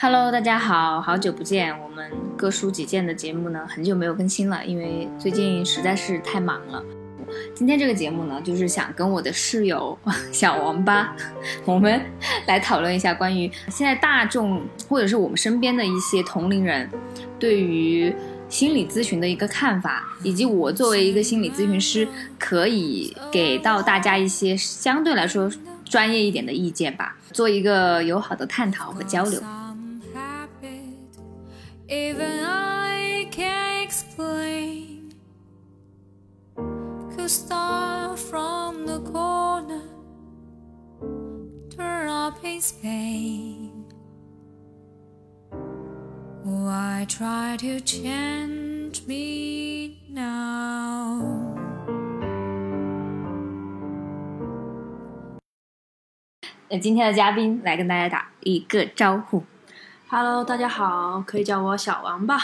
Hello，大家好，好久不见。我们各抒己见的节目呢，很久没有更新了，因为最近实在是太忙了。今天这个节目呢，就是想跟我的室友小王八，我们来讨论一下关于现在大众或者是我们身边的一些同龄人对于心理咨询的一个看法，以及我作为一个心理咨询师，可以给到大家一些相对来说专业一点的意见吧，做一个友好的探讨和交流。Even I can't explain. Could start from the corner, turn up in Spain. Why oh, try to change me now? Hello，大家好，可以叫我小王吧。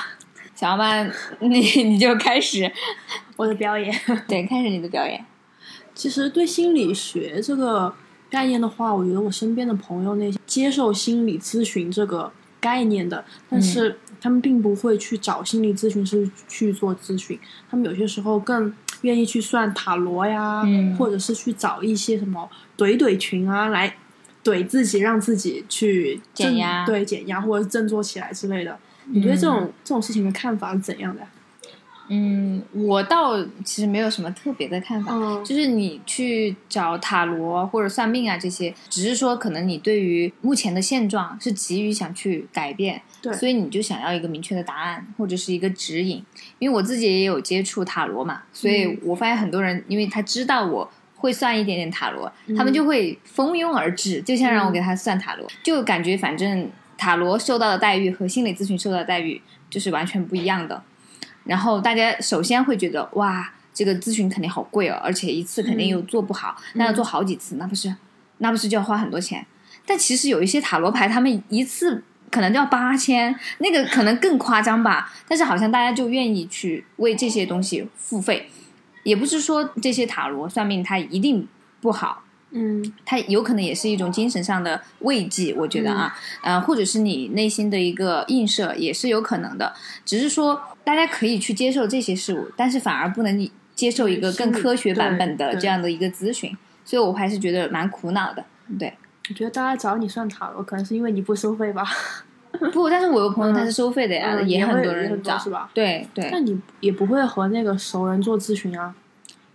小王八，你你就开始，我的表演，对，开始你的表演。其实对心理学这个概念的话，我觉得我身边的朋友那些接受心理咨询这个概念的，但是他们并不会去找心理咨询师去做咨询，他们有些时候更愿意去算塔罗呀，嗯或者是去找一些什么怼怼群啊来怼自己，让自己去减压对减压或者振作起来之类的。你对这种、这种事情的看法是怎样的？嗯，我倒其实没有什么特别的看法，嗯就是你去找塔罗或者算命啊这些，只是说可能你对于目前的现状是急于想去改变，对所以你就想要一个明确的答案或者是一个指引。因为我自己也有接触塔罗嘛，所以嗯我发现很多人因为他知道我。会算一点点塔罗，嗯他们就会蜂拥而至，就像让我给他算塔罗，就感觉反正塔罗受到的待遇和心理咨询受到的待遇就是完全不一样的。然后大家首先会觉得哇，这个咨询肯定好贵哦，而且一次肯定又做不好，那要做好几次，那不是那不是就要花很多钱？但其实有一些塔罗牌，他们一次可能就要八千，那个可能更夸张吧。但是好像大家就愿意去为这些东西付费，也不是说这些塔罗算命它一定不好，嗯它有可能也是一种精神上的慰藉，我觉得啊，呃，或者是你内心的一个映射，也是有可能的。只是说大家可以去接受这些事物，但是反而不能接受一个更科学版本的这样的一个咨询，所以我还是觉得蛮苦恼的。对，我觉得大家找你算塔罗，可能是因为你不收费吧？不，但是我有朋友他是收费的呀，嗯也很多人找，是吧？对对那你也不会和那个熟人做咨询啊？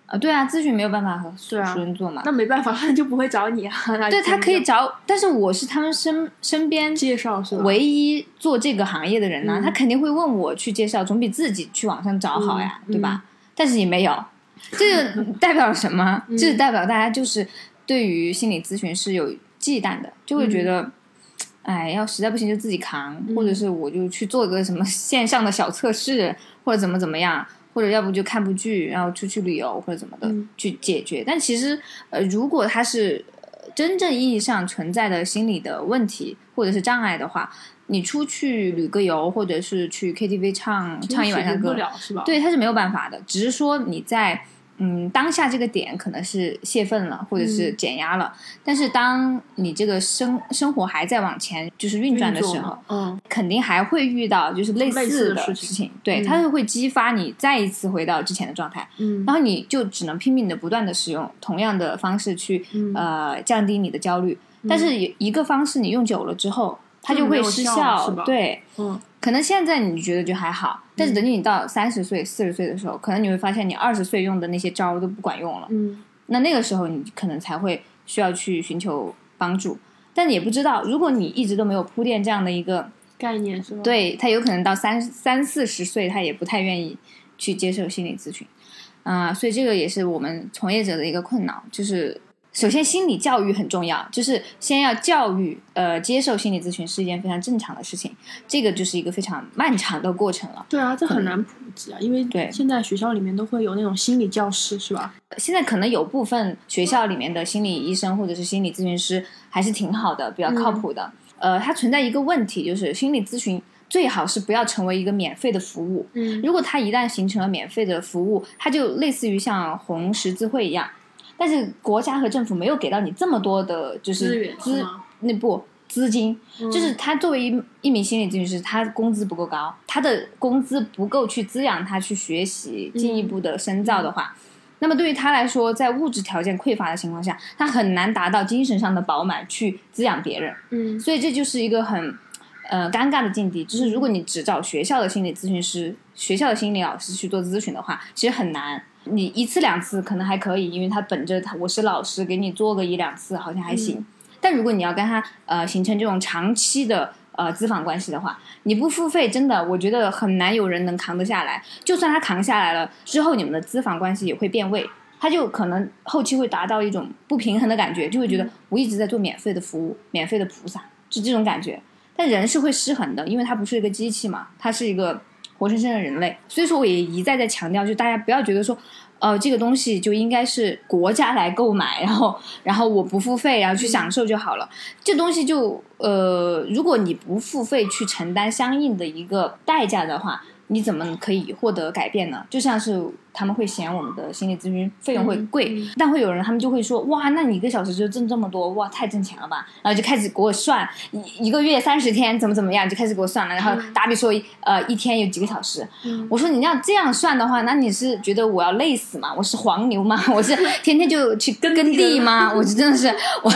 啊，对啊，咨询没有办法和熟人做嘛。那没办法，他就不会找你啊。对他可以找，但是我是他们身身边介绍是吧？唯一做这个行业的人呢，嗯他肯定会问我去介绍，总比自己去网上找好呀，嗯对吧？但是也没有，这个 代表什么？嗯这代表大家就是对于心理咨询是有忌惮的，就会觉得。哎，要实在不行就自己扛，嗯或者是我就去做个什么线上的小测试，或者怎么怎么样，或者要不就看部剧，然后出去旅游或者怎么的、嗯去解决。但其实，呃，如果他是呃真正意义上存在的心理的问题或者是障碍的话，你出去旅个游，或者是去 KTV 唱唱一晚上歌对，他是没有办法的。只是说你在嗯当下这个点可能是泄愤了，或者是嗯。减压了，但是当你这个生生活还在往前就是运转的时候，嗯。肯定还会遇到就是类类似似的的事情事情，对，嗯。它是会激发你再一次回到之前的状态，嗯。然后你就只能拼命的不断的使用同样的方式去、嗯。呃降低你的焦虑，但是有一个方式你用久了之后，它就会失效对，嗯可能现在你觉得就还好，但是等你到三十岁、四十岁的时候，可能你会发现你二十岁用的那些招都不管用了。嗯那那个时候你可能才会需要去寻求帮助，但也不知道，如果你一直都没有铺垫这样的一个，概念是吧？，对他有可能到三三四十岁，他也不太愿意去接受心理咨询，啊、所以这个也是我们从业者的一个困扰，就是首先心理教育很重要，就是先要教育，呃，接受心理咨询是一件非常正常的事情，这个就是一个非常漫长的过程了。对啊，这很难普及啊，因为对现在学校里面都会有那种心理教师是吧？现在可能有部分学校里面的心理医生或者是心理咨询师还是挺好的，比较靠谱的。呃，它存在一个问题，就是心理咨询最好是不要成为一个免费的服务。嗯如果它一旦形成了免费的服务，它就类似于像红十字会一样，但是国家和政府没有给到你这么多的，就是资那不资金，嗯就是他作为一一名心理咨询师，他工资不够高，他的工资不够去滋养他去学习进一步的深造的话，那么对于他来说，在物质条件匮乏的情况下，他很难达到精神上的饱满去滋养别人。嗯所以这就是一个很呃尴尬的境地，就是如果你只找学校的心理咨询师、学校的心理老师去做咨询的话，其实很难。你一次两次可能还可以，因为他本着他我是老师，给你做个一两次好像还行。但如果你要跟他呃形成这种长期的呃咨访关系的话，你不付费，真的我觉得很难有人能扛得下来。就算他扛下来了之后，你们的咨访关系也会变味。他就可能后期会达到一种不平衡的感觉，就会觉得我一直在做免费的服务，免费的菩萨，就这种感觉。但人是会失衡的，因为它不是一个机器嘛，它是一个活生生的人类。所以说，我也一再在强调，就大家不要觉得说，呃，这个东西就应该是国家来购买，然后然后我不付费，然后去享受就好了。这东西就呃，如果你不付费去承担相应的一个代价的话，你怎么可以获得改变呢？就像是他们会嫌我们的心理咨询费用会贵，嗯但会有人他们就会说，哇，那你一个小时就挣这么多，哇，太挣钱了吧？然后就开始给我算一一个月三十天怎么怎么样，就开始给我算了。然后打比说，呃，一天有几个小时，嗯我说你要这样算的话，那你是觉得我要累死吗？我是黄牛吗？我是天天就去耕地吗？我是真的是我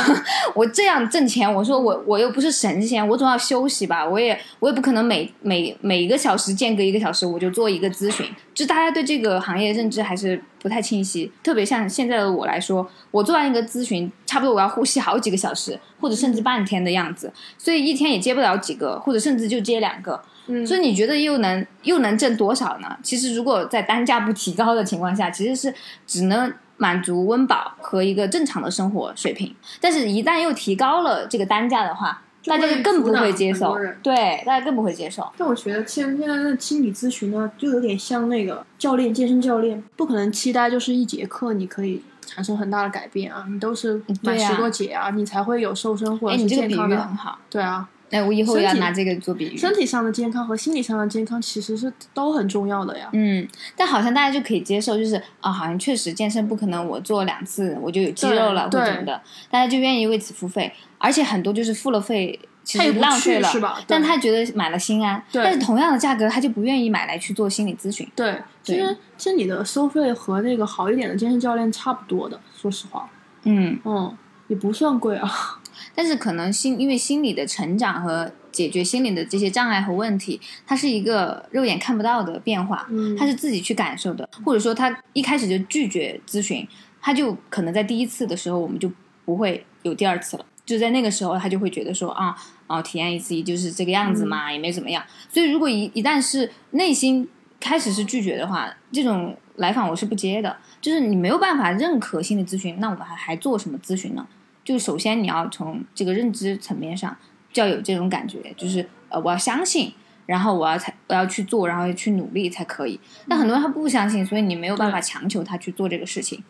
我这样挣钱，我说我我又不是神仙，我总要休息吧，我也我也不可能每每每一个小时间隔一个小时我就做一个咨询，就大家对这个行业认知还是不太清晰。特别像现在的我来说，我做完一个咨询，差不多我要呼吸好几个小时，或者甚至半天的样子，所以一天也接不了几个，或者甚至就接两个。嗯所以你觉得又能又能挣多少呢？其实如果在单价不提高的情况下，其实是只能满足温饱和一个正常的生活水平。但是，一旦又提高了这个单价的话，大家就更不会接受对，大家更不会接受。但我觉得现现在的心理咨询呢，就有点像那个教练，健身教练，不可能期待就是一节课你可以产生很大的改变啊，你都是买十多节啊，你才会有瘦身或哎，者是你这个比健康的。喻很好。对啊，哎，我以后要拿这个做比喻。身体上的健康和心理上的健康其实是都很重要的呀。嗯，但好像大家就可以接受，就是啊，好像确实健身不可能我做两次我就有肌肉了或对者什么的，大家就愿意为此付费，而且很多就是付了费。其实也不浪费了，是吧但他觉得买了心安，对但是同样的价格，他就不愿意买来去做心理咨询。对，其对实其实你的收费和那个好一点的健身教练差不多的，说实话，嗯，嗯，也不算贵啊。但是可能心因为心理的成长和解决心理的这些障碍和问题，它是一个肉眼看不到的变化，嗯他是自己去感受的，或者说他一开始就拒绝咨询，他就可能在第一次的时候我们就不会有第二次了。就在那个时候，他就会觉得说啊，哦，体验一次也就是这个样子嘛，也没怎么样。所以如果一一旦是内心开始是拒绝的话，这种来访我是不接的。就是你没有办法认可心理咨询，那我们还还做什么咨询呢？就首先你要从这个认知层面上就要有这种感觉，就是呃，我要相信，然后我要才我要去做，然后去努力才可以。但很多人他不相信，所以你没有办法强求他去做这个事情。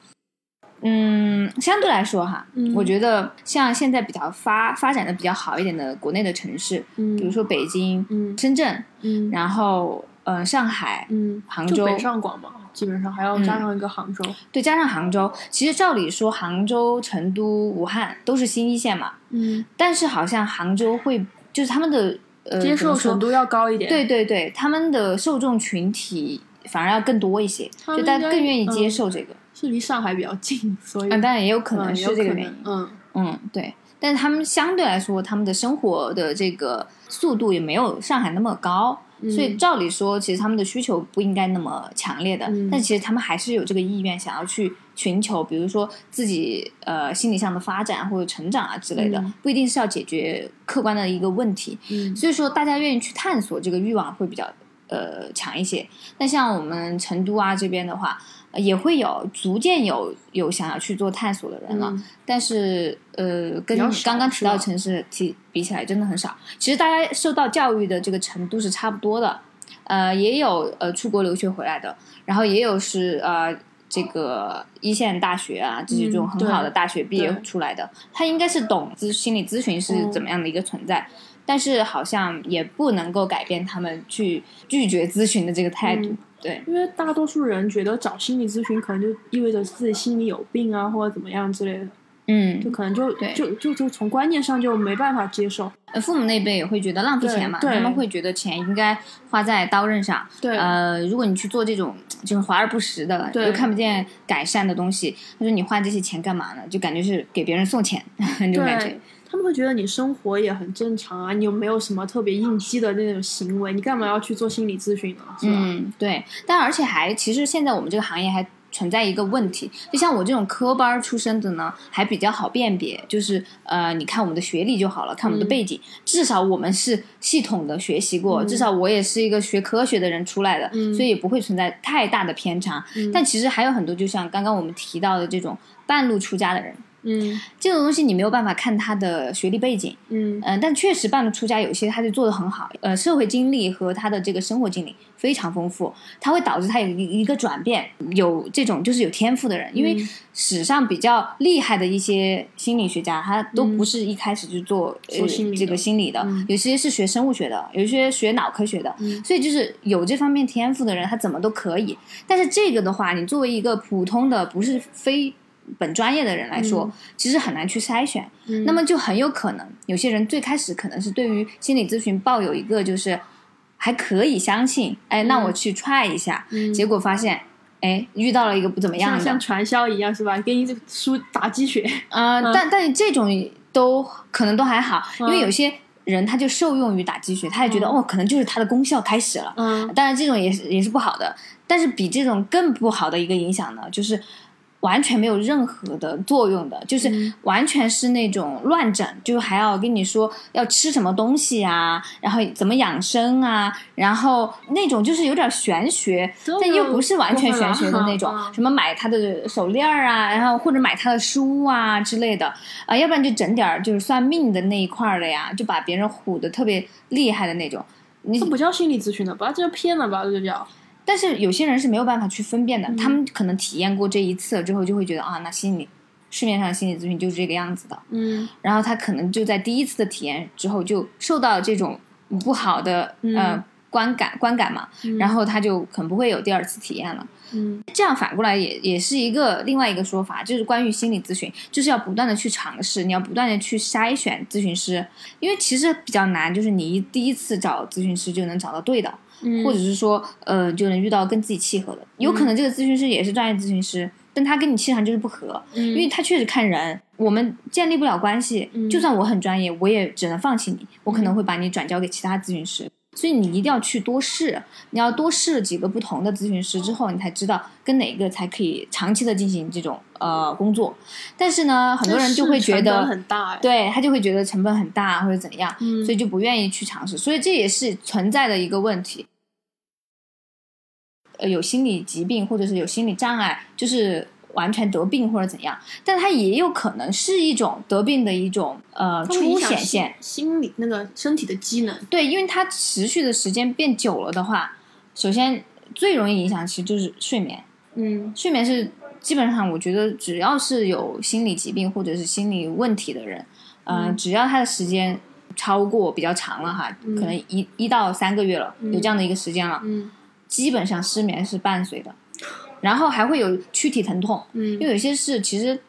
嗯，相对来说哈，嗯我觉得像现在比较发发展的比较好一点的国内的城市，嗯比如说北京、嗯深圳，嗯然后呃上海，嗯，杭州北上广嘛，基本上还要加上一个杭州。对，加上杭州，其实照理说杭州、成都、武汉都是新一线嘛，嗯，但是好像杭州会就是他们的呃接受程度要高一点。对对对，他们的受众群体反而要更多一些，就大家更愿意接嗯受这个。是离上海比较近，所以嗯，当然也有可能嗯是这个原因。嗯嗯，对。但是他们相对来说，他们的生活的这个速度也没有上海那么高，所以照理说，其实他们的需求不应该那么强烈的。嗯但其实他们还是有这个意愿，想要去寻求，比如说自己呃心理上的发展或者成长啊之类的，嗯不一定是要解决客观的一个问题。嗯所以说，大家愿意去探索这个欲望会比较呃强一些。那像我们成都啊这边的话，呃也会有逐渐有有想要去做探索的人了，嗯但是呃，跟刚刚提到是吧城市提比起来，真的很少。其实大家受到教育的这个程度是差不多的，呃，也有呃出国留学回来的，然后也有是呃。这个一线大学啊，这种嗯很好的大学毕业出来的，他应该是懂咨心理咨询是嗯怎么样的一个存在，但是好像也不能够改变他们去拒绝咨询的这个态度。嗯对，因为大多数人觉得找心理咨询可能就意味着自己心里有病啊，或者怎么样之类的。嗯就，可能就对就就就从观念上就没办法接受。呃父母那辈也会觉得浪费钱嘛，他们会觉得钱应该花在刀刃上。对呃，如果你去做这种就是华而不实的，对又看不见改善的东西，他说你花这些钱干嘛呢？就感觉是给别人送钱 那种感觉对。，他们会觉得你生活也很正常啊，你又没有什么特别应激的那种行为？你干嘛要去做心理咨询呢？是吧？嗯，对，但而且还其实现在我们这个行业还存在一个问题，就像我这种科班儿出身的呢，还比较好辨别，就是呃，你看我们的学历就好了，看我们的嗯背景，至少我们是系统的学习过，嗯至少我也是一个学科学的人出来的，嗯所以也不会存在太大的偏差。嗯但其实还有很多，就像刚刚我们提到的这种半路出家的人。嗯。这种东西你没有办法看他的学历背景，嗯。嗯，但确实半路出家有些他就做的很好，呃，社会经历和他的这个生活经历非常丰富，他会导致他有一一个转变。有这种就是有天赋的人，因为嗯。史上比较厉害的一些心理学家，他都不是一开始就做、呃做这个心理的，嗯。有些是学生物学的，有些学脑科学的，嗯。所以就是有这方面天赋的人，他怎么都可以。但是这个的话，你作为一个普通的不是非本专业的人来说，其实很难去筛选。嗯那么就很有可能，有些人最开始可能是对于心理咨询抱有一个就是还可以相信，哎，那我去 try 一下，嗯结果发现，哎，遇到了一个不怎么样的像像，传销一样是吧？给你这个书打鸡血。呃，嗯但但这种都可能都还好，因为嗯有些人他就受用于打鸡血，他也觉得、嗯哦，可能就是它的功效开始了。嗯当然，这种也是也是不好的，但是比这种更不好的一个影响呢，就是完全没有任何的作用的，就是嗯完全是那种乱整，就还要跟你说要吃什么东西啊，然后怎么养生啊，然后那种就是有点玄学，但又不是完全玄学的那种什么买他的手链儿啊，然后或者买他的书啊之类的，啊、要不然就整点就是算命的那一块儿的呀，就把别人唬的特别厉害的那种。你这不叫心理咨询的吧？这叫骗了吧？这就叫。但是有些人是没有办法去分辨的，嗯。他们可能体验过这一次了之后，就会觉得啊，那心理市面上的心理咨询就是这个样子的，嗯。然后他可能就在第一次的体验之后就受到这种不好的、嗯。呃观感观感嘛，然后他就可能不会有第二次体验了。嗯。这样反过来也也是一个另外一个说法，就是关于心理咨询，就是要不断的去尝试，你要不断的去筛选咨询师，因为其实比较难，就是你一第一次找咨询师就能找到对的，嗯，或者是说呃就能遇到跟自己契合的，有可能这个咨询师也是专业咨询师，但他跟你气场就是不合，因因为他确实看人，我们建立不了关系，嗯就算我很专业，我也只能放弃你，我可能会把你转交给其他咨询师。所以你一定要去多试，你要多试几个不同的咨询师之后，你才知道跟哪个才可以长期的进行这种呃工作。但是呢，很多人就会觉得，很大哎。对他就会觉得成本很大或者怎样，嗯所以就不愿意去尝试。所以这也是存在的一个问题。呃，有心理疾病或者是有心理障碍，就是完全得病或者怎样，但它也有可能是一种得病的一种呃初显现。心理那个身体的机能。对，因为它持续的时间变久了的话，首先最容易影响其实就是睡眠。嗯睡眠是基本上我觉得只要是有心理疾病或者是心理问题的人，呃，嗯只要他的时间超过比较长了哈，嗯可能一一到三个月了，有这样的一个时间了，嗯基本上失眠是伴随的，然后还会有躯体疼痛，嗯因为有些事其实。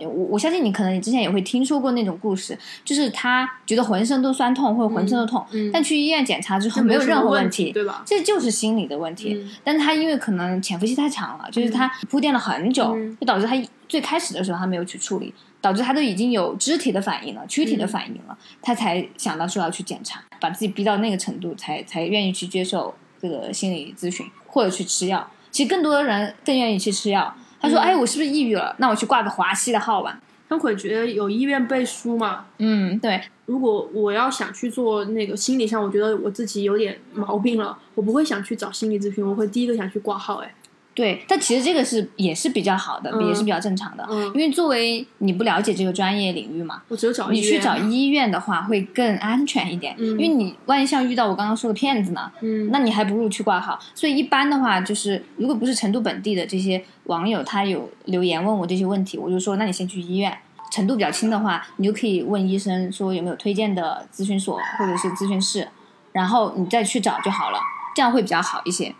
我我相信你可能你之前也会听说过那种故事，就是他觉得浑身都酸痛或者浑身都痛，嗯，但去医院检查之后没有任何么问题，对吧？这就是心理的问题。嗯但是他因为可能潜伏期太长了，就是他铺垫了很久，嗯就导致他最开始的时候他没有去处理，导致他都已经有肢体的反应了、躯体的嗯反应了，他才想到说要去检查，把自己逼到那个程度，才才愿意去接受这个心理咨询或者去吃药。其实更多的人更愿意去吃药。他说：“嗯哎，我是不是抑郁了？那我去挂个华西的号吧。他会觉得有医院背书嘛。”嗯，对，如果我要想去做那个心理上，我觉得我自己有点毛病了，我不会想去找心理咨询，我会第一个想去挂号。哎，对，但其实这个是也是比较好的，嗯也是比较正常的，嗯因为作为你不了解这个专业领域嘛，我只有找你去。找医院的话会更安全一点，嗯因为你万一像遇到我刚刚说的骗子呢，嗯，那你还不如去挂号。所以一般的话，就是如果不是成都本地的这些网友，他有留言问我这些问题，我就说那你先去医院。程度比较轻的话，你就可以问医生说有没有推荐的咨询所或者是咨询室，然后你再去找就好了，这样会比较好一些。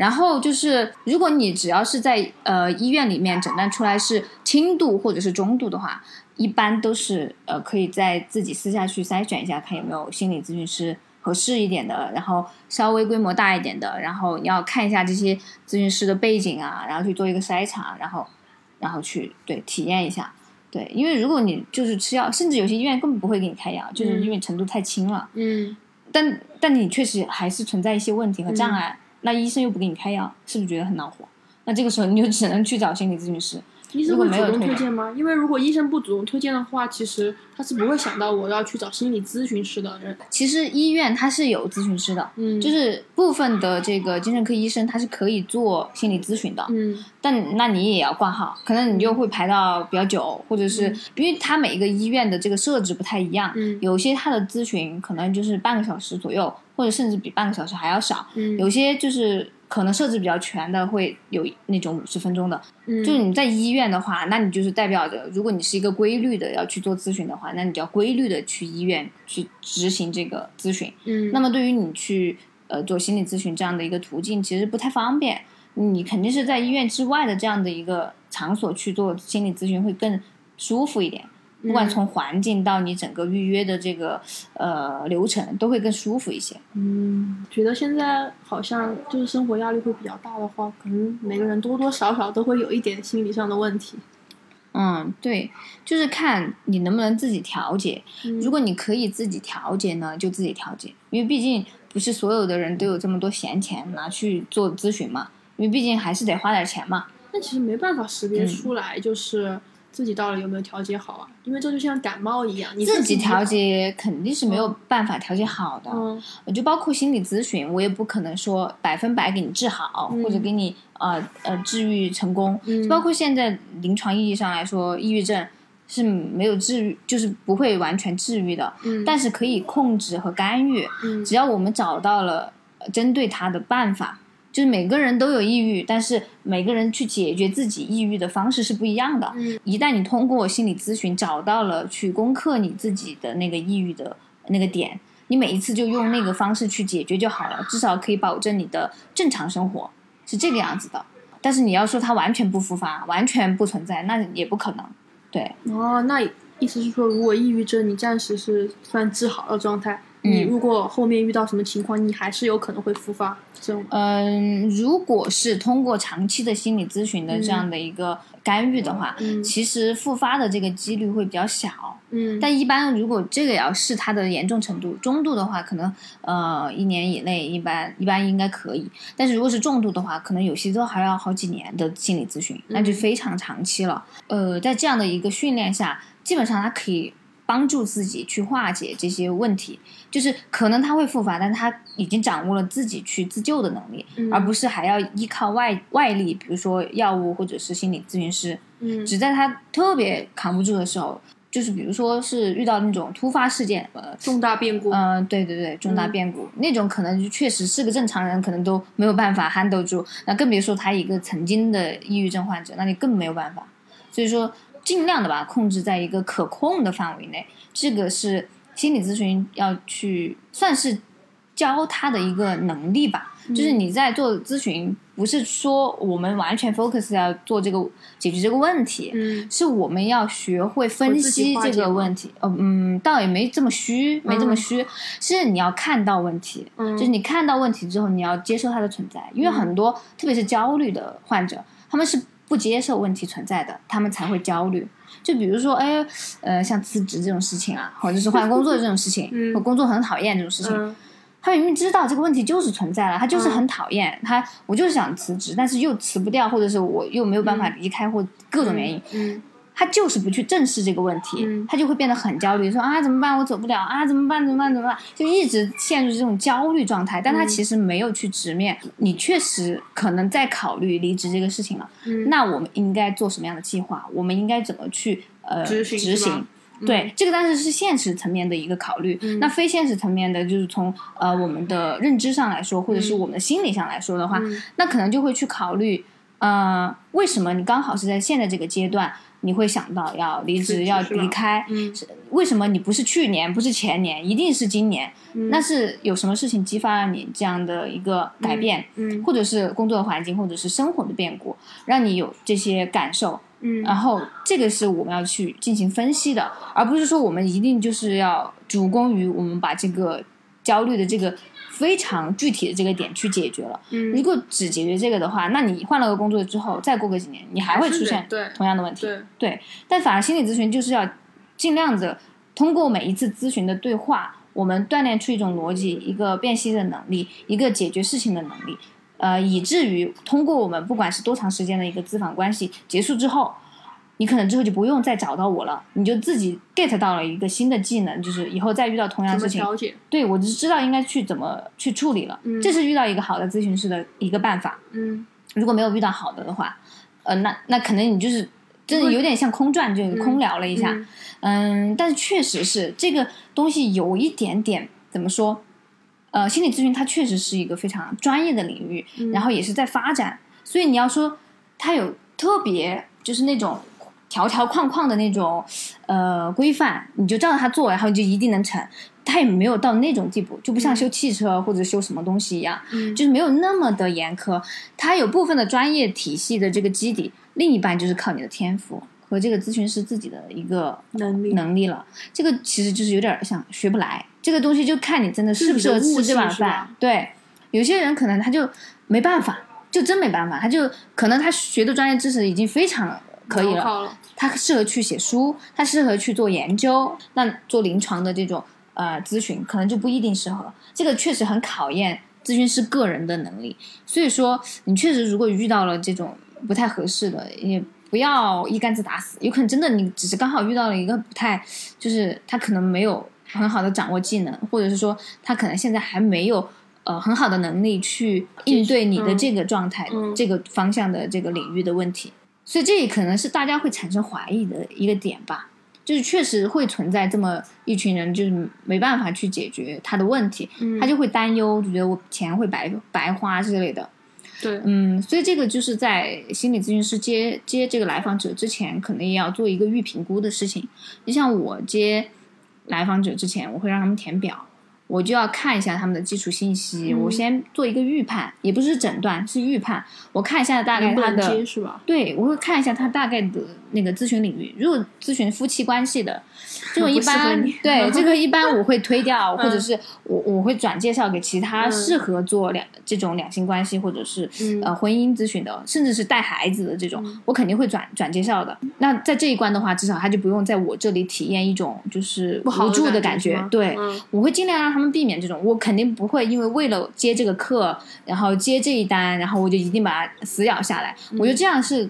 然后就是，如果你只要是在呃医院里面诊断出来是轻度或者是中度的话，一般都是呃可以在自己私下去筛选一下，看有没有心理咨询师合适一点的，然后稍微规模大一点的，然后你要看一下这些咨询师的背景啊，然后去做一个筛查，然后然后去对体验一下。对，因为如果你就是吃药，甚至有些医院根本不会给你开药，就是因为程度太轻了。嗯但但你确实还是存在一些问题和障碍，那医生又不给你开药，是不是觉得很恼火？那这个时候你就只能去找心理咨询师。医生会主动推荐吗？因为如果医生不主动推荐的话，其实他是不会想到我要去找心理咨询师的人。其实医院它是有咨询师的，嗯，就是部分的这个精神科医生他是可以做心理咨询的，嗯但那你也要挂号，可能你就会排到比较久，或者是因为他每一个医院的这个设置不太一样，嗯有些他的咨询可能就是半个小时左右，或者甚至比半个小时还要少，嗯有些就是可能设置比较全的，会有那种五十分钟的。嗯就是你在医院的话，那你就是代表着，如果你是一个规律的要去做咨询的话，那你就要规律的去医院去执行这个咨询。嗯，那么对于你去呃做心理咨询这样的一个途径，其实不太方便。你肯定是在医院之外的这样的一个场所去做心理咨询会更舒服一点。不管从环境到你整个预约的这个呃流程，都会更舒服一些。嗯，觉得现在好像就是生活压力会比较大的话，可能每个人多多少少都会有一点心理上的问题。嗯，对，就是看你能不能自己调节。嗯如果你可以自己调节呢，就自己调节，因为毕竟不是所有的人都有这么多闲钱拿去做咨询嘛，因为毕竟还是得花点钱嘛。那其实没办法识别嗯出来，就是自己到底有没有调节好啊？因为这就像感冒一样，你自己调。节肯定是没有办法调节好的，嗯就包括心理咨询，我也不可能说百分百给你治好，嗯或者给你呃呃治愈成功。嗯包括现在临床意义上来说，抑郁症是没有治愈，就是不会完全治愈的，嗯，但是可以控制和干预。嗯只要我们找到了呃针对它的办法，就是每个人都有抑郁，但是每个人去解决自己抑郁的方式是不一样的。嗯一旦你通过心理咨询找到了去攻克你自己的那个抑郁的那个点，你每一次就用那个方式去解决就好了，至少可以保证你的正常生活是这个样子的。但是你要说它完全不复发，完全不存在，那也不可能。对，哦，那意思是说，如果抑郁症你暂时是算治好的状态，嗯你如果后面遇到什么情况，你还是有可能会复发这种。嗯，如果是通过长期的心理咨询的这样的一个干预的话，嗯其实复发的这个几率会比较小。嗯，但一般如果这个也要是它的严重程度，中度的话可能呃一年以内一般一般应该可以，但是如果是重度的话，可能有些都还要好几年的心理咨询，那就非常长期了。呃，在这样的一个训练下，基本上它可以帮助自己去化解这些问题，就是可能他会复发，但他已经掌握了自己去自救的能力，嗯而不是还要依靠外外力，比如说药物或者是心理咨询师。嗯只在他特别扛不住的时候，就是比如说是遇到那种突发事件，呃，重大变故。嗯、对对对，重大嗯变故、那种，可能就确实是个正常人，可能都没有办法 handle 住，那更别说他一个曾经的抑郁症患者，那你更没有办法。所以说，尽量的把它控制在一个可控的范围内，这个是心理咨询要去算是教他的一个能力吧。就是你在做咨询，不是说我们完全 focus 要做这个解决这个问题，嗯是我们要学会分析这个问题。哦，嗯，倒也没这么虚，没这么虚，是你要看到问题，嗯就是你看到问题之后，你要接受它的存在。因为很多，特别是焦虑的患者，他们是不接受问题存在的，他们才会焦虑。就比如说，哎，呃，像辞职这种事情啊，或者是换工作这种事情，嗯我工作很讨厌这种事情，嗯他明明知道这个问题就是存在了，他就是很讨厌、他，我就是想辞职，但是又辞不掉，或者是我又没有办法离开，或各种原因，嗯他就是不去正视这个问题，嗯他就会变得很焦虑，说啊怎么办，我走不了啊，怎么办，怎么办，怎么办，就一直陷入这种焦虑状态。但他嗯其实没有去直面，你确实可能在考虑离职这个事情了。嗯那我们应该做什么样的计划？我们应该怎么去呃执行？对，这个当然是现实层面的一个考虑。嗯那非现实层面的，就是从呃我们的认知上来说，或者是我们的心理上来说的话，嗯那可能就会去考虑，呃，为什么你刚好是在现在这个阶段，你会想到要离职、要离开？嗯是为什么你不是去年，不是前年，一定是今年？嗯那是有什么事情激发了你这样的一个改变，嗯或者是工作环境，或者是生活的变故，让你有这些感受？嗯然后这个是我们要去进行分析的，而不是说我们一定就是要主攻于我们把这个焦虑的这个非常具体的这个点去解决了。嗯如嗯，果只解决这个的话，那你换了个工作之后，再过个几年，你还会出现对同样的问题。对，对，但反而心理咨询就是要尽量的通过每一次咨询的对话，我们锻炼出一种逻辑、一个辨析的能力、一个解决事情的能力，呃，以至于通过我们不管是多长时间的一个咨访关系结束之后，你可能之后就不用再找到我了，你就自己 get 到了一个新的技能，就是以后再遇到同样的事情？对我就知道应该去怎么去处理了。嗯这是遇到一个好的咨询师的一个办法。嗯如果没有遇到好的的话，呃，那那可能你就是真的有点像空转，就空聊了一下。嗯嗯，但是确实是这个东西有一点点怎么说？呃，心理咨询它确实是一个非常专业的领域，嗯然后也是在发展，所以你要说它有特别就是那种条条框框的那种呃规范，你就照着它做，然后你就一定能成。它也没有到那种地步，就不像修汽车或者修什么东西一样，嗯就是没有那么的严苛。它有部分的专业体系的这个基底，另一半就是靠你的天赋和这个咨询师自己的一个能力能力了。这个其实就是有点像学不来，这个东西就看你真的适不适合吃这碗饭。对，有些人可能他就没办法，就真没办法，他就可能他学的专业知识已经非常可以了，他适合去写书，他适合去做研究，那做临床的这种呃咨询可能就不一定适合。这个确实很考验咨询师个人的能力，所以说你确实如果遇到了这种不太合适的，也不要一竿子打死，有可能真的你只是刚好遇到了一个不太，就是他可能没有很好的掌握技能，或者是说他可能现在还没有。呃，很好的能力去应对你的嗯。这个状态、嗯。这个方向的这个领域的问题，所以这也可能是大家会产生怀疑的一个点吧，就是确实会存在这么一群人，就是没办法去解决他的问题，嗯他就会担忧，就觉得我钱会白白花之类的。对，嗯，所以这个就是在心理咨询师接接这个来访者之前，可能也要做一个预评估的事情。你像我接来访者之前，我会让他们填表。我就要看一下他们的基础信息，嗯我先做一个预判，也不是诊断，是预判。我看一下大概他的？对，我会看一下他大概的那个咨询领域。如果咨询夫妻关系的，这种一般对 这个一般我会推掉，或者嗯是我我会转介绍给其他嗯适合做两这种两性关系或者是嗯呃婚姻咨询的，甚至是带孩子的这种，我肯定会转转介绍的。那在这一关的话，至少他就不用在我这里体验一种就是不好无助的感感觉。对，嗯我会尽量让他们避免这种，我肯定不会因为为了接这个课，然后接这一单，然后我就一定把它死咬下来。我觉得这样是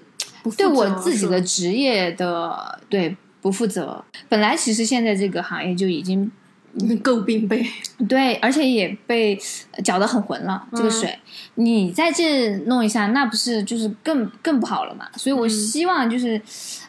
对我自己的职业的对不负责。本来其实现在这个行业就已经够病被对，而且也被搅得很浑了。这个嗯水，你在这弄一下，那不是就是更更不好了嘛？所以我希望就是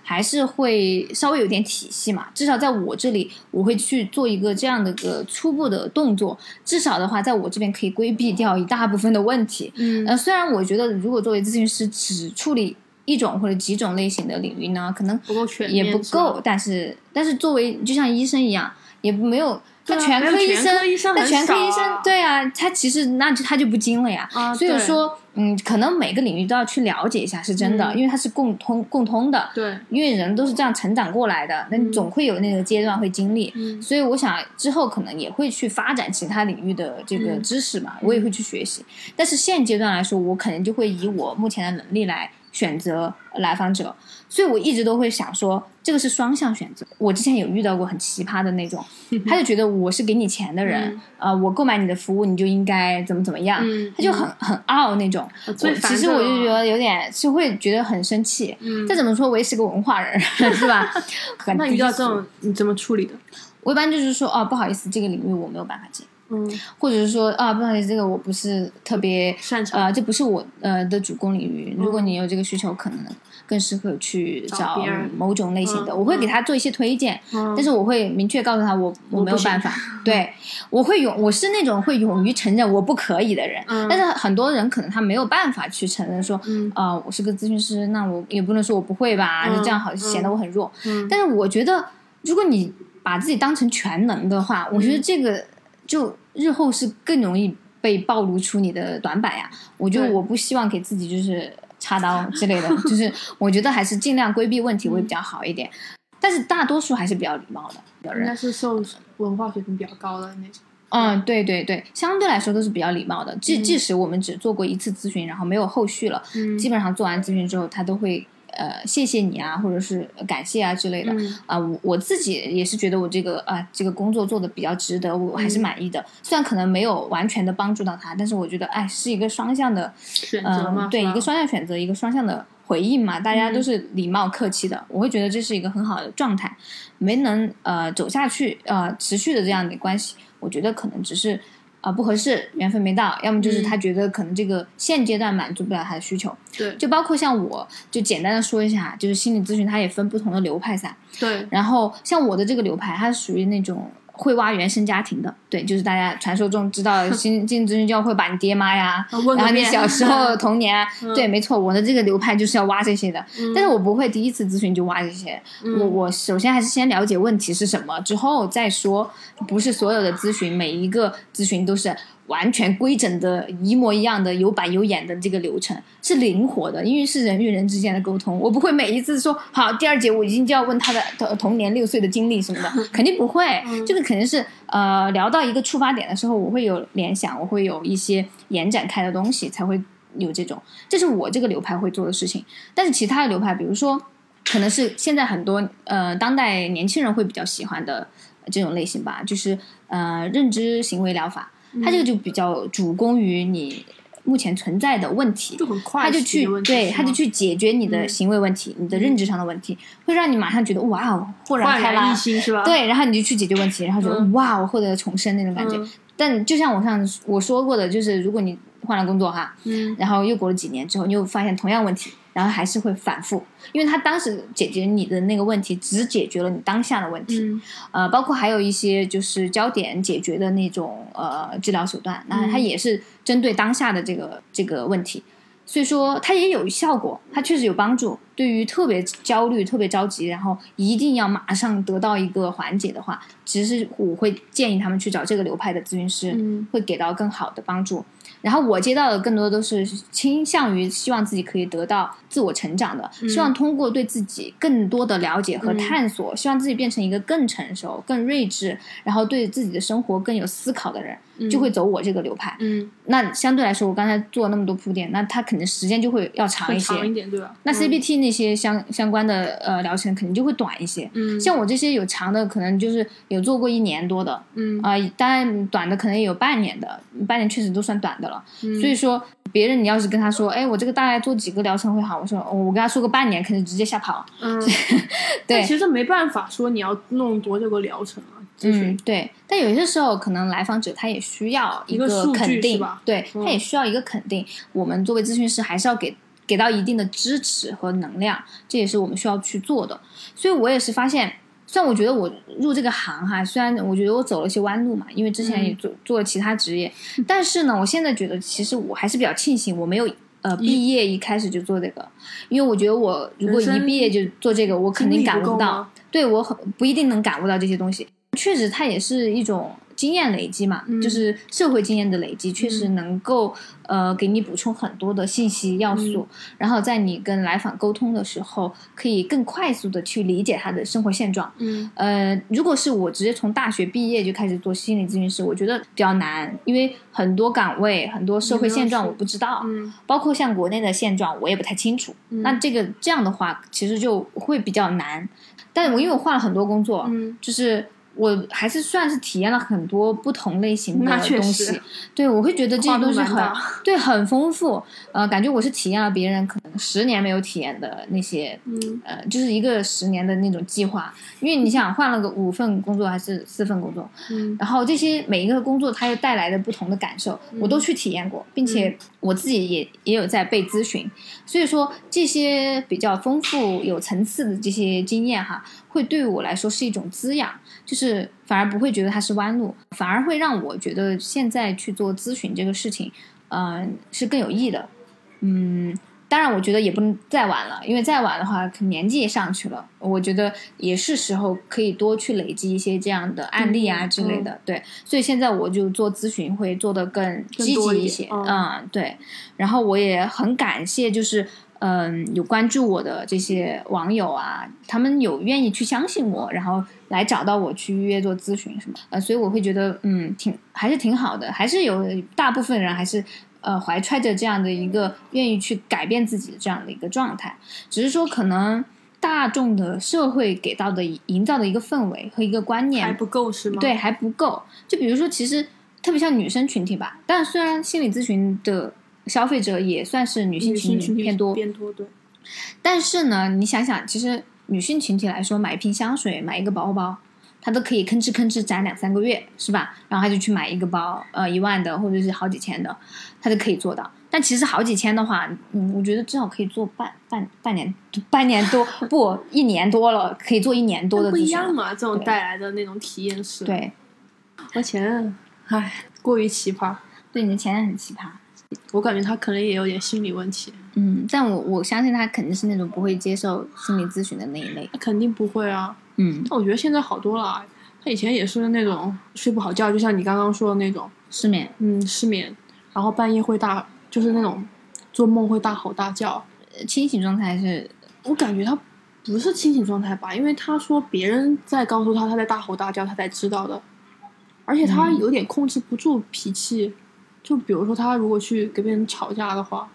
还是会稍微有点体系嘛，至少在我这里，我会去做一个这样的个初步的动作，至少的话，在我这边可以规避掉一大部分的问题。嗯呃，虽然我觉得，如果作为咨询师只处理一种或者几种类型的领域呢，可能不够全也不够，但是但是作为就像医生一样，也没有。他对啊全科医生，那全科医生对啊，他其实那就他就不精了呀。啊，所以说，嗯，可能每个领域都要去了解一下，是真的，嗯因为它是共通共通的。对，因为人都是这样成长过来的，那你总会有那个阶段会经历，嗯所以我想之后可能也会去发展其他领域的这个嗯知识嘛，我也会去学习。但是现阶段来说，我可能就会以我目前的能力来选择来访者，所以我一直都会想说，这个是双向选择。我之前有遇到过很奇葩的那种，他就觉得我是给你钱的人，呃，我购买你的服务，你就应该怎么怎么样，嗯他就很很傲那种。其实我就觉得有点是会觉得很生气。嗯再怎么说，我也是个文化人，是吧？很那遇到这种你怎么处理的？我一般就是说，哦，不好意思，这个领域我没有办法接。嗯，或者是说啊，不好意思，这个我不是特别擅长呃，这不是我呃的主攻领域。如果你有这个需求，可能更适合去找某种类型的。嗯我会给他做一些推荐，嗯但是我会明确告诉他我我我没有办法。对，我会勇，我是那种会勇于承认我不可以的人。嗯但是很多人可能他没有办法去承认说，嗯啊、我是个咨询师，那我也不能说我不会吧，嗯就这样好嗯显得我很弱。嗯但是我觉得，如果你把自己当成全能的话，我嗯觉得这个就日后是更容易被暴露出你的短板呀。我觉得我不希望给自己就是插刀之类的，就是我觉得还是尽量规避问题会比较好一点。但是大多数还是比较礼貌的应该，是受文化水平比较高的那种。嗯，对对对，相对来说都是比较礼貌的。即嗯即使我们只做过一次咨询，然后没有后续了，嗯基本上做完咨询之后，他都会呃谢谢你啊，或者是感谢啊之类的。嗯啊、我我自己也是觉得我这个啊、这个工作做的比较值得，我还是嗯满意的。虽然可能没有完全的帮助到他，但是我觉得哎是一个双向的，选择嗯、嘛，对一个双向选择，一个双向的回应嘛，大家嗯都是礼貌客气的，我会觉得这是一个很好的状态。没能呃走下去呃持续的这样的关系，我觉得可能只是。啊、不合适，缘分没到，要么就是嗯。他觉得可能这个现阶段满足不了他的需求，对。就包括像我，就简单的说一下，就是心理咨询它也分不同的流派噻。对，然后像我的这个流派，它是属于那种会挖原生家庭的，对，就是大家传说中知道心心理咨询就会把你爹妈呀，然后你小时候童年啊，嗯。对，没错，我的这个流派就是要挖这些的，嗯。但是我不会第一次咨询就挖这些，嗯。我我首先还是先了解问题是什么，之后再说，不是所有的咨询每一个咨询都是。完全规整的、一模一样的、有板有眼的这个流程是灵活的，因为是人与人之间的沟通。我不会每一次说好，第二节我已经就要问他的童童年六岁的经历什么的，肯定不会。这个肯定是呃聊到一个触发点的时候，我会有联想，我会有一些延展开的东西，才会有这种。这是我这个流派会做的事情。但是其他的流派，比如说可能是现在很多呃当代年轻人会比较喜欢的这种类型吧，就是呃认知行为疗法。它这个就比较主攻于你目前存在的问题，就很快他就去对，他就去解决你的嗯。行为问题、你的认知上的问题，会让你马上觉得哇哦，豁然开朗对，然后你就去解决问题，然后觉得、嗯。哇，我获得了重生那种感觉。嗯。但就像我上次我说过的，就是如果你换了工作哈，嗯。然后又过了几年之后，你又发现同样问题，然后还是会反复，因为他当时解决你的那个问题，只解决了你当下的问题，嗯呃，包括还有一些就是焦点解决的那种呃治疗手段，那它嗯也是针对当下的这个这个问题，所以说它也有效果，它确实有帮助。对于特别焦虑、特别着急，然后一定要马上得到一个缓解的话，其实我会建议他们去找这个流派的咨询师，嗯会给到更好的帮助。然后我接到的更多都是倾向于希望自己可以得到自我成长的，希望通过对自己更多的了解和嗯。探索，希望自己变成一个更成熟、更睿智，然后对自己的生活更有思考的人，就会走我这个流派。嗯，那相对来说，我刚才做那么多铺垫，那它肯定时间就会要长一些。长一点对吧？那嗯 CBT 那些相相关的呃疗程肯定就会短一些。嗯像我这些有长的，可能就是有做过一年多的，嗯啊、当然短的可能也有半年的，半年确实都算短的了。嗯所以说，别人你要是跟他说，哎，我这个大概做几个疗程会好，我说、哦我跟他说个半年，肯定直接吓跑。嗯，对其实没办法说你要弄多久个疗程啊，嗯，对。但有些时候，可能来访者他也需要一个肯定，对，嗯他也需要一个肯定。我们作为咨询师，还是要给给到一定的支持和能量，这也是我们需要去做的。所以我也是发现，虽然我觉得我入这个行哈，虽然我觉得我走了一些弯路嘛，因为之前也做、做了其他职业，但是呢，我现在觉得其实我还是比较庆幸我没有。呃，毕业一开始就做这个，因为我觉得我如果一毕业就做这个，我肯定感悟不到对我很不一定能感悟到这些东西。确实，它也是一种经验累积嘛，嗯。就是社会经验的累积，确实能够呃给你补充很多的信息要素，嗯。然后在你跟来访沟通的时候，可以更快速的去理解他的生活现状。嗯。呃，如果是我直接从大学毕业就开始做心理咨询师，我觉得比较难，因为很多岗位、很多社会现状我不知道，嗯。包括像国内的现状我也不太清楚。嗯。那这个这样的话，其实就会比较难。但我因为我换了很多工作，嗯。就是我还是算是体验了很多不同类型的东西。对，我会觉得这些东西很对很丰富。呃，感觉我是体验了别人可能十年没有体验的那些，嗯呃，就是一个十年的那种计划。因为你想换了个五份工作还是四份工作，嗯然后这些每一个工作它又带来的不同的感受，我都去体验过，并且我自己也也有在被咨询，所以说这些比较丰富、有层次的这些经验哈，会对我来说是一种滋养，就是反而不会觉得它是弯路，反而会让我觉得现在去做咨询这个事情，嗯、是更有意义的，嗯。当然，我觉得也不能再晚了，因为再晚的话，可能年纪也上去了。我觉得也是时候可以多去累积一些这样的案例啊嗯之类的。对，所以现在我就做咨询会做得更积极一些。嗯嗯，对。然后我也很感谢，就是嗯，有关注我的这些网友啊，他们有愿意去相信我，然后来找到我去预约做咨询什么。呃，所以我会觉得，嗯，挺还是挺好的，还是有大部分人还是。呃，怀揣着这样的一个愿意去改变自己的这样的一个状态，只是说可能大众的社会给到的营造的一个氛围和一个观念还不够是吗？对，还不够。就比如说，其实特别像女生群体吧，但虽然心理咨询的消费者也算是女性群体偏多，偏多对。但是呢，你想想，其实女性群体来说，买一瓶香水、买一个包包，她都可以吭哧吭哧攒两三个月，是吧？然后她就去买一个包，呃，一万的或者是好几千的，她都可以做到。但其实好几千的话，嗯，我觉得至少可以做半半半年，半年多不一年多了，可以做一年多的不。一样嘛，这种带来的那种体验是。，对，我前任，唉，过于奇葩，对，你的前任很奇葩。我感觉他可能也有点心理问题。嗯，但我我相信他肯定是那种不会接受心理咨询的那一类。他肯定不会啊，嗯，但我觉得现在好多了啊。他以前也是那种睡不好觉，就像你刚刚说的那种，失眠。嗯，失眠，然后半夜会大，就是那种做梦会大吼大叫。呃清醒状态是我感觉他不是清醒状态吧，因为他说别人在告诉他他在大吼大叫，他才知道的，而且他嗯有点控制不住脾气。就比如说他如果去跟别人吵架的话，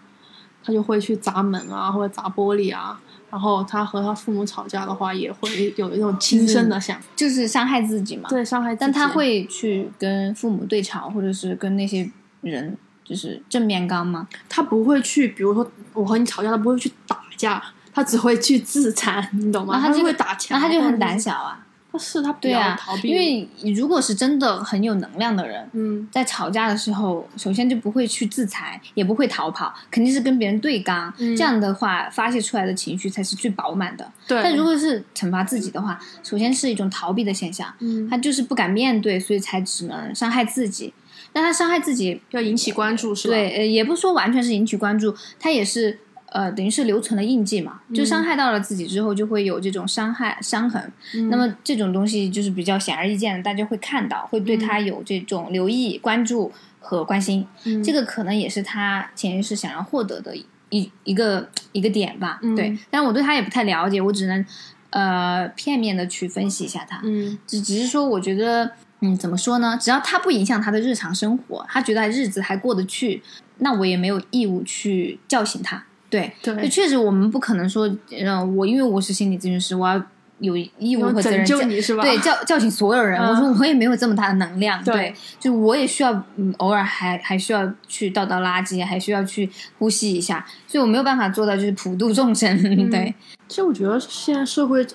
他就会去砸门啊，或者砸玻璃啊。然后他和他父母吵架的话，也会有一种轻生的想，就是伤害自己嘛。对伤害自己。但他会去跟父母对吵，或者是跟那些人就是正面刚吗？他不会去，比如说我和你吵架，他不会去打架，他只会去自残，你懂吗？他会那他这个打墙，那他就很胆小。小啊。他是他比较对啊逃，避，因为如果是真的很有能量的人，嗯，在吵架的时候，首先就不会去自裁，也不会逃跑，肯定是跟别人对刚。嗯这样的话，发泄出来的情绪才是最饱满的。对。但如果是惩罚自己的话，首先是一种逃避的现象，嗯，他就是不敢面对，所以才只能伤害自己。但他伤害自己，要引起关注是吧？对，呃，也不说完全是引起关注，他也是呃，等于是留存了印记嘛，就伤害到了自己之后，就会有这种伤害伤痕。嗯那么这种东西就是比较显而易见的，大家会看到，会对他有这种留意、关注和关心。嗯这个可能也是他潜意识想要获得的一一个一个点吧。嗯对，但我对他也不太了解，我只能呃片面的去分析一下他。嗯只只是说，我觉得，嗯，怎么说呢？只要他不影响他的日常生活，他觉得日子还过得去，那我也没有义务去叫醒他。对，就对，确实我们不可能说，嗯，我因为我是心理咨询师，我要有义务要和责任？对，叫叫醒所有人。嗯我说我也没有这么大的能量，对对，就我也需要，嗯，偶尔还还需要去倒倒垃圾，还需要去呼吸一下，所以我没有办法做到就是普度众生。嗯 对，其实我觉得现在社会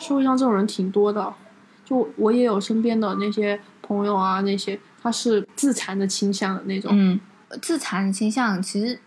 社会上这种人挺多的，就我也有身边的那些朋友啊，那些他是自残的倾向的那种。嗯，自残倾向其实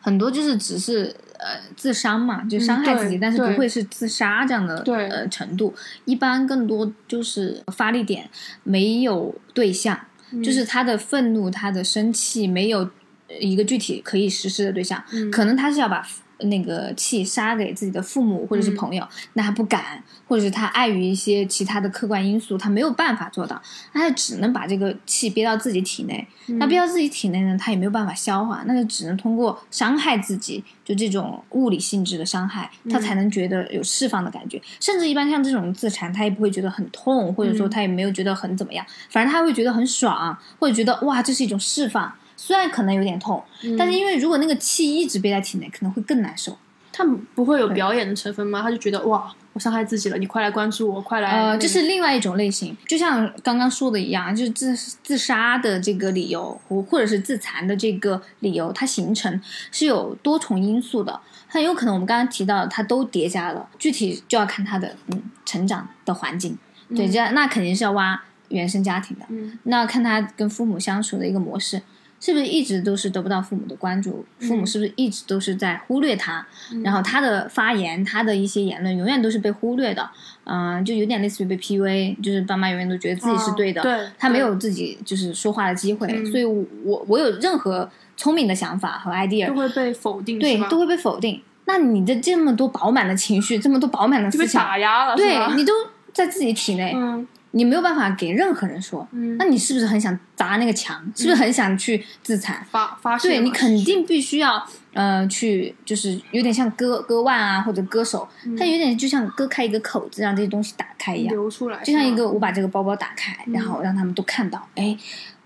很多就是只是呃自伤嘛，就伤害自己，但是不会是自杀这样的呃程度，一般更多就是发力点没有对象，嗯就是他的愤怒、他的生气没有呃一个具体可以实施的对象，嗯。可能他是要把那个气杀给自己的父母或者是嗯朋友，那他不敢，或者是他碍于一些其他的客观因素，他没有办法做到，那他只能把这个气憋到自己体内。那憋到自己体内呢，他也没有办法消化，那就只能通过伤害自己，就这种物理性质的伤害，他才能觉得有释放的感觉。甚至一般像这种自残，他也不会觉得很痛，或者说他也没有觉得很怎么样，反正他会觉得很爽，或者觉得哇，这是一种释放。虽然可能有点痛，但是因为如果那个气一直憋在体内，可能会更难受。他不会有表演的成分吗？他就觉得哇，我伤害自己了，你快来关注我，快来。呃，这是另外一种类型，就像刚刚说的一样，就是自自杀的这个理由，或或者是自残的这个理由，它形成是有多重因素的，很有可能我们刚刚提到的，它都叠加了，具体就要看他的嗯成长的环境，对，这样那肯定是要挖原生家庭的，嗯那看他跟父母相处的一个模式。是不是一直都是得不到父母的关注？父母是不是一直都是在忽略他？然后他的发言，他的一些言论永远都是被忽略的。嗯、就有点类似于被 PUA，就是爸妈永远都觉得自己是对的，哦对他没有自己就是说话的机会。嗯所以我，我我有任何聪明的想法和 idea，都会被否定，对都会被否定。那你的这么多饱满的情绪，这么多饱满的就被思想，打压了，对你都在自己体内，嗯你没有办法给任何人说。嗯，那你是不是很想砸那个墙？是不是很想去自残？发发对你肯定必须要呃去，就是有点像割割腕啊，或者割手，它有点就像割开一个口子，让这些东西打开一样，流出来，就像一个我把这个包包打开，然后让他们都看到，哎，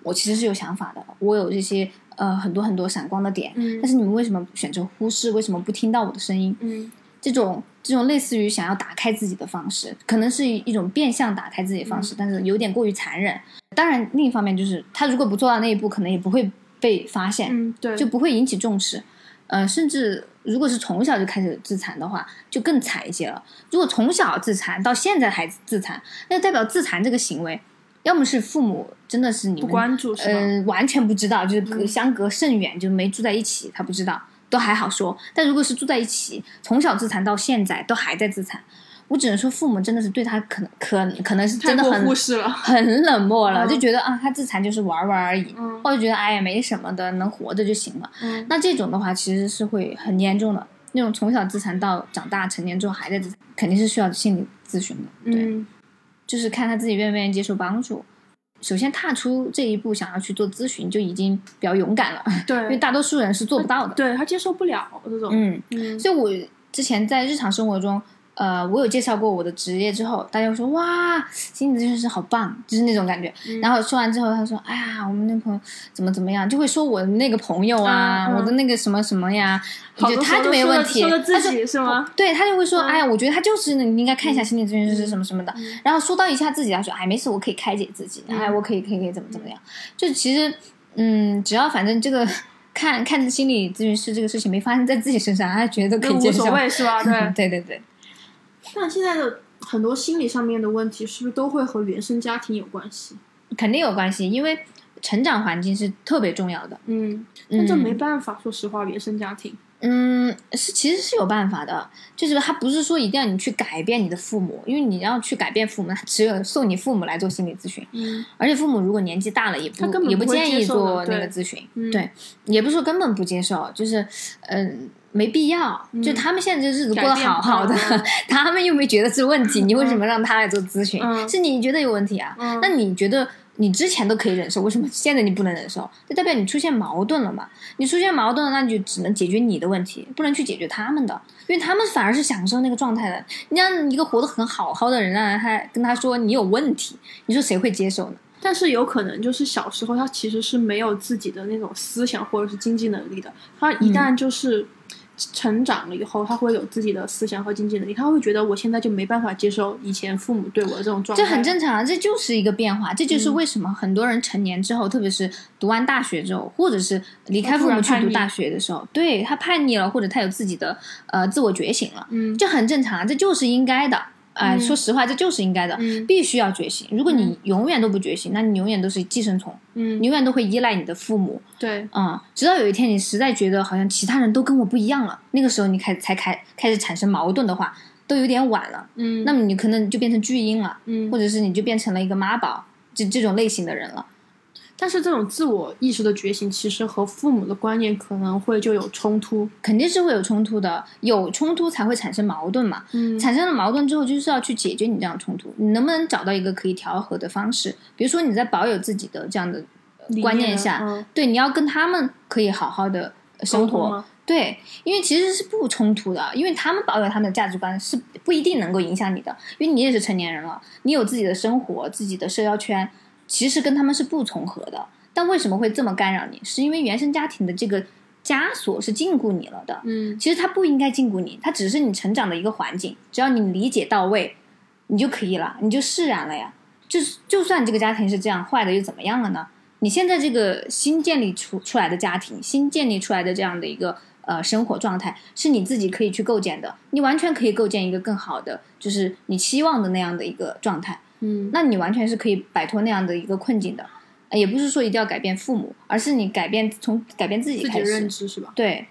我其实是有想法的，我有这些呃很多很多闪光的点，嗯但是你们为什么选择忽视？为什么不听到我的声音？嗯这种这种类似于想要打开自己的方式，可能是一种变相打开自己的方式，但是有点过于残忍。当然，另一方面就是他如果不做到那一步，可能也不会被发现，嗯，对，就不会引起重视。呃，甚至如果是从小就开始自残的话，就更惨一些了。如果从小自残到现在还自残，那代表自残这个行为，要么是父母真的是你不关注是吧？呃，完全不知道，就是隔嗯相隔甚远，就没住在一起，他不知道，都还好说。但如果是住在一起，从小自残到现在都还在自残，我只能说父母真的是对他可能可可能是真的很忽视了，很冷漠了，嗯就觉得啊，他自残就是玩玩而已，嗯或者觉得哎呀没什么的，能活着就行了。嗯那这种的话，其实是会很严重的。那种从小自残到长大成年之后还在自残，肯定是需要心理咨询的。对，嗯就是看他自己愿不愿意接受帮助。首先踏出这一步，想要去做咨询，就已经比较勇敢了，对 因为大多数人是做不到的。对他接受不了这种，嗯，嗯。所以我之前在日常生活中，呃，我有介绍过我的职业之后，大家会说哇，心理咨询师好棒，就是那种感觉。嗯然后说完之后，他说哎呀，我们那朋友怎么怎么样，就会说我的那个朋友啊，嗯嗯我的那个什么什么呀，我好多觉得他就没问题。说了自己是吗？对他就会说，嗯哎呀，我觉得他就是你应该看一下心理咨询师什么什么的。然后说到一下自己，他说，哎，没事，我可以开解自己，嗯哎，我可以可以可以怎么怎么样。就其实，嗯，只要反正这个 看看心理咨询师这个事情没发生在自己身上，他觉得都可以接受。所谓是吧？对。对 对对，但现在的很多心理上面的问题，是不是都会和原生家庭有关系？肯定有关系，因为成长环境是特别重要的。嗯，但这没办法，说实话，原生家庭，嗯，是其实是有办法的，就是他不是说一定要你去改变你的父母，因为你要去改变父母，那只有送你父母来做心理咨询。嗯而且父母如果年纪大了，也他根本也不建议做那个咨询，嗯对，也不是说根本不接受，就是嗯、没必要，就他们现在这日子过得好好的嗯，他们又没觉得是问题，你为什么让他来做咨询？嗯是你觉得有问题啊？嗯那你觉得你之前都可以忍受，为什么现在你不能忍受？就代表你出现矛盾了嘛？你出现矛盾了，那你就只能解决你的问题，不能去解决他们的，因为他们反而是享受那个状态的。你让一个活得很好好的人，让他跟他说你有问题，你说谁会接受呢？但是有可能就是小时候他其实是没有自己的那种思想或者是经济能力的，他一嗯旦就是成长了以后，他会有自己的思想和经济能力，他会觉得我现在就没办法接受以前父母对我的这种状态，这很正常啊，这就是一个变化，这就是嗯为什么很多人成年之后，特别是读完大学之后，或者是离开父母去读大学的时候，对他叛逆了，或者他有自己的呃自我觉醒了，嗯。这很正常啊，这就是应该的。哎、嗯说实话，这就是应该的，嗯必须要觉醒。如果你永远都不觉醒，那你永远都是寄生虫，嗯你永远都会依赖你的父母，对啊，直到有一天你实在觉得好像其他人都跟我不一样了，那个时候你开才开开始产生矛盾的话，都有点晚了。嗯那么你可能就变成巨婴了，嗯或者是你就变成了一个妈宝，这这种类型的人了。但是这种自我意识的觉醒，其实和父母的观念可能会就有冲突。肯定是会有冲突的，有冲突才会产生矛盾嘛。嗯产生了矛盾之后，就是要去解决你这样的冲突。你能不能找到一个可以调和的方式？比如说你在保有自己的这样的呃观念下，嗯对，你要跟他们可以好好的生活。对，因为其实是不冲突的，因为他们保有他们的价值观是不一定能够影响你的，因为你也是成年人了，你有自己的生活、自己的社交圈，其实跟他们是不重合的。但为什么会这么干扰你？是因为原生家庭的这个枷锁是禁锢你了的。嗯其实它不应该禁锢你，它只是你成长的一个环境。只要你理解到位，你就可以了，你就释然了呀。就是就算这个家庭是这样坏的，又怎么样了呢？你现在这个新建立出出来的家庭，新建立出来的这样的一个呃生活状态，是你自己可以去构建的。你完全可以构建一个更好的，就是你期望的那样的一个状态。嗯那你完全是可以摆脱那样的一个困境的。呃也不是说一定要改变父母，而是你改变从改变自己自己的开始。认知是吧？对，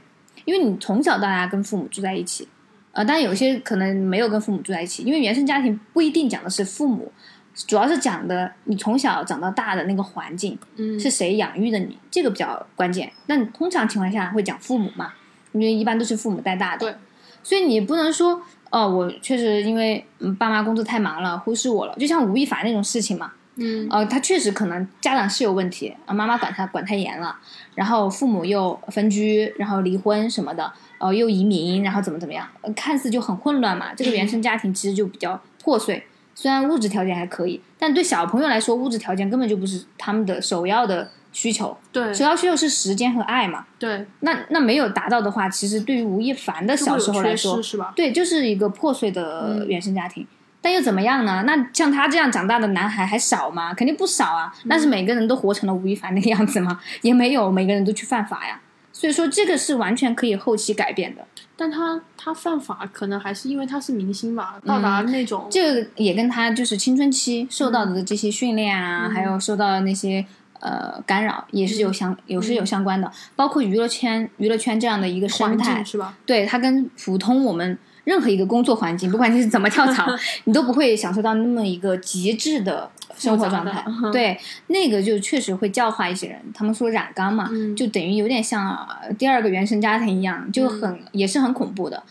因为你从小到大跟父母住在一起，呃，当然有些可能没有跟父母住在一起，因为原生家庭不一定讲的是父母，主要是讲的你从小长到大的那个环境嗯是谁养育的你，这个比较关键。但通常情况下会讲父母嘛，因为一般都是父母带大的，对，所以你不能说哦，我确实因为嗯爸妈工作太忙了，忽视我了，就像吴亦凡那种事情嘛，嗯。呃，他确实可能家长是有问题，啊，妈妈管他管太严了，然后父母又分居，然后离婚什么的，呃，又移民，然后怎么怎么样，呃看似就很混乱嘛。这个原生家庭其实就比较破碎，虽然物质条件还可以，但对小朋友来说，物质条件根本就不是他们的首要的需求，对首要需求是时间和爱嘛。对，那那没有达到的话，其实对于吴亦凡的小时候来说，是吧？对，就是一个破碎的嗯原生家庭。但又怎么样呢？那像他这样长大的男孩还少吗？肯定不少啊。但是每个人都活成了吴亦凡那个样子吗？也没有，每个人都去犯法呀。所以说，这个是完全可以后期改变的。但他他犯法可能还是因为他是明星吧，到达那种这个也跟他就是青春期受到的这些训练啊，嗯还有受到的那些呃干扰，也是有相有是有相关的。包括娱乐圈娱乐圈这样的一个生态，是吧？对它跟普通我们任何一个工作环境，不管你是怎么跳槽，你都不会享受到那么一个极致的生活状态。对，那个就确实会教化一些人。他们说染缸嘛，嗯就等于有点像呃第二个原生家庭一样，就很、也是很恐怖的。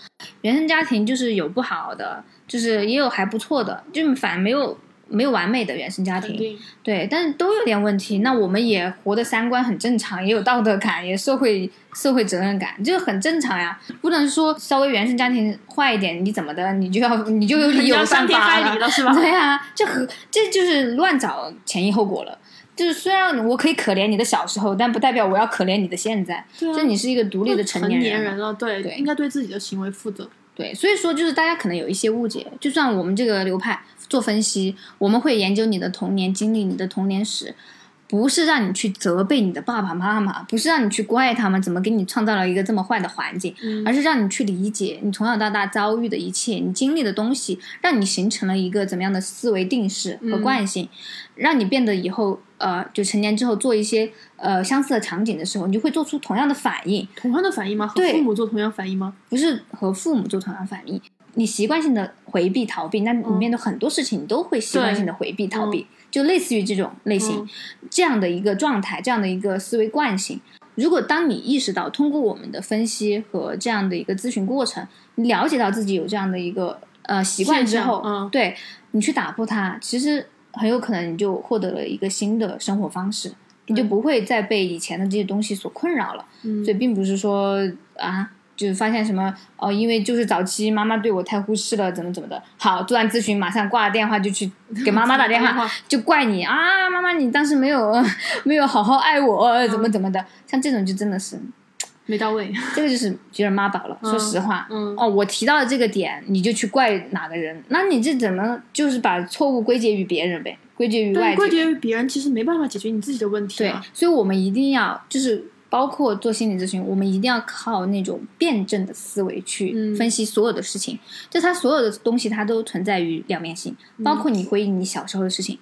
原生家庭就是有不好的，就是也有还不错的，就反正没有。没有完美的原生家庭，对，但是都有点问题。那我们也活的三观很正常，也有道德感，也社会社会责任感，这个很正常呀。不能说稍微原生家庭坏一点，你怎么的，你就要 你就有理由要伤天犯法害理了是吧？对啊，这和这就是乱找前因后果了。就是虽然我可以可怜你的小时候，但不代表我要可怜你的现在。对啊就你是一个独立的成成年人了，对，对应该对自己的行为负责。对，所以说就是大家可能有一些误解，就算我们这个流派做分析，我们会研究你的童年经历、你的童年史，不是让你去责备你的爸爸妈妈，不是让你去怪他们怎么给你创造了一个这么坏的环境，嗯。而是让你去理解你从小到大遭遇的一切，你经历的东西，让你形成了一个怎么样的思维定式和嗯。惯性，让你变得以后呃，就成年之后做一些呃相似的场景的时候，你就会做出同样的反应，同样的反应吗？和父母做同样反应吗？不是和父母做同样反应，你习惯性的回避逃避，那你面对很多事情，你都会习惯性的回避逃避，就类似于这种类型、嗯这样的一个状态，这样的一个思维惯性。如果当你意识到通过我们的分析和这样的一个咨询过程，你了解到自己有这样的一个呃习惯之后，对你去打破它，其实很有可能你就获得了一个新的生活方式，你就不会再被以前的这些东西所困扰了。嗯所以并不是说啊，就是发现什么哦，因为就是早期妈妈对我太忽视了，怎么怎么的。好，做完咨询马上挂了电话就去 给妈妈打电话，就怪你啊，妈妈你当时没有没有好好爱我，怎么怎么的。像这种就真的是，没到位。这个就是觉得妈宝了。说实话，嗯哦，我提到了这个点，你就去怪哪个人，那你这怎么就是把错误归结于别人呗？归结于外界归。结于别人，其实没办法解决你自己的问题对啊。，所以我们一定要就是包括做心理咨询，我们一定要靠那种辩证的思维去嗯分析所有的事情。就它所有的东西，它都存在于两面性，嗯包括你回忆你小时候的事情，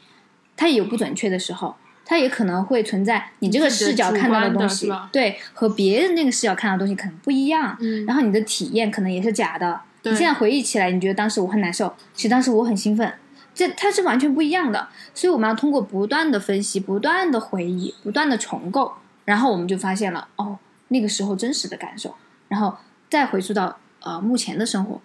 它也有不准确的时候。它也可能会存在你这个视角看到的东西，对，和别人那个视角看到的东西可能不一样。嗯然后你的体验可能也是假的。你现在回忆起来，你觉得当时我很难受，其实当时我很兴奋，这它是完全不一样的。所以我们要通过不断的分析、不断的回忆、不断的重构，然后我们就发现了哦，那个时候真实的感受，然后再回溯到呃目前的生活，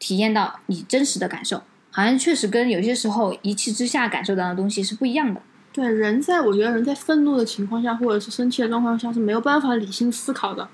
体验到你真实的感受，好像确实跟有些时候一气之下感受到的东西是不一样的。对，人在我觉得人在愤怒的情况下，或者是生气的状况下是没有办法理性思考的，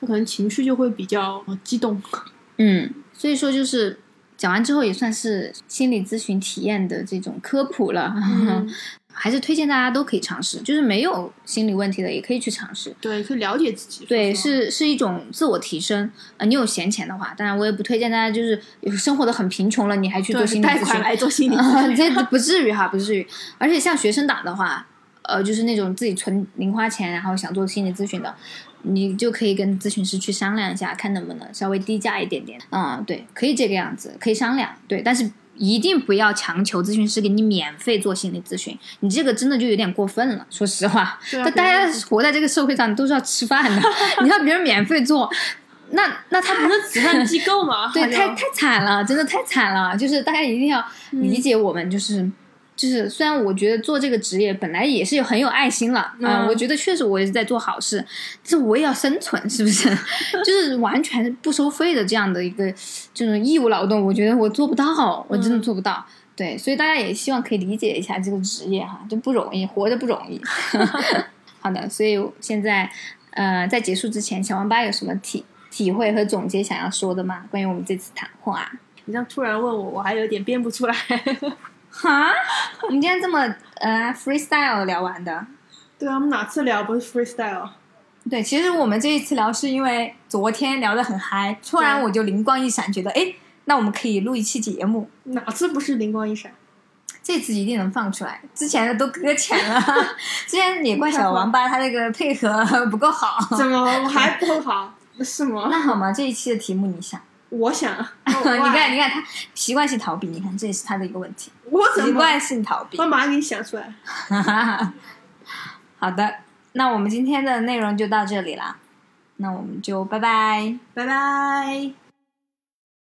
他可能情绪就会比较呃激动。嗯，所以说就是讲完之后也算是心理咨询体验的这种科普了。嗯 还是推荐大家都可以尝试，就是没有心理问题的也可以去尝试。对，可以了解自己。对，是是一种自我提升。呃，你有闲钱的话，当然我也不推荐大家，就是生活的很贫穷了，你还去做心理咨询，贷款来做心理 咨啊，询。这不至于哈，不至于。而且像学生党的话，呃，就是那种自己存零花钱，然后想做心理咨询的，你就可以跟咨询师去商量一下，看能不能稍微低价一点点。嗯，对，可以这个样子，可以商量。对，但是一定不要强求咨询师给你免费做心理咨询，你这个真的就有点过分了。说实话，那啊大家活在这个社会上都是要吃饭的，你让别人免费做，那那他不是慈善机构吗？对，太太惨了，真的太惨了。就是大家一定要理解我们，就是、就是，虽然我觉得做这个职业本来也是有很有爱心了，嗯啊我觉得确实我也是在做好事，但是我也要生存，是不是？就是完全不收费的这样的一个这种义务劳动，我觉得我做不到，我真的嗯做不到。对，所以大家也希望可以理解一下这个职业哈，就不容易，活着不容易。好的，所以现在呃，在结束之前，小王八有什么体体会和总结想要说的吗？关于我们这次谈话？你这样突然问我，我还有点编不出来。哈，我们今天这么呃 freestyle 聊完的。对啊，我们哪次聊不是 freestyle？对，其实我们这一次聊是因为昨天聊得很嗨，突然我就灵光一闪，觉得哎，那我们可以录一期节目。哪次不是灵光一闪？这次一定能放出来，之前的都搁浅了。之前也怪小王八他那个配合不够好。怎么我还不够好？是吗？那好吗？这一期的题目你想？我想，你你看，你看他习惯性逃避，你看这也是他的一个问题，我怎么习惯性逃避我。马上给你想出来。好的，那我们今天的内容就到这里啦，那我们就拜拜。拜拜。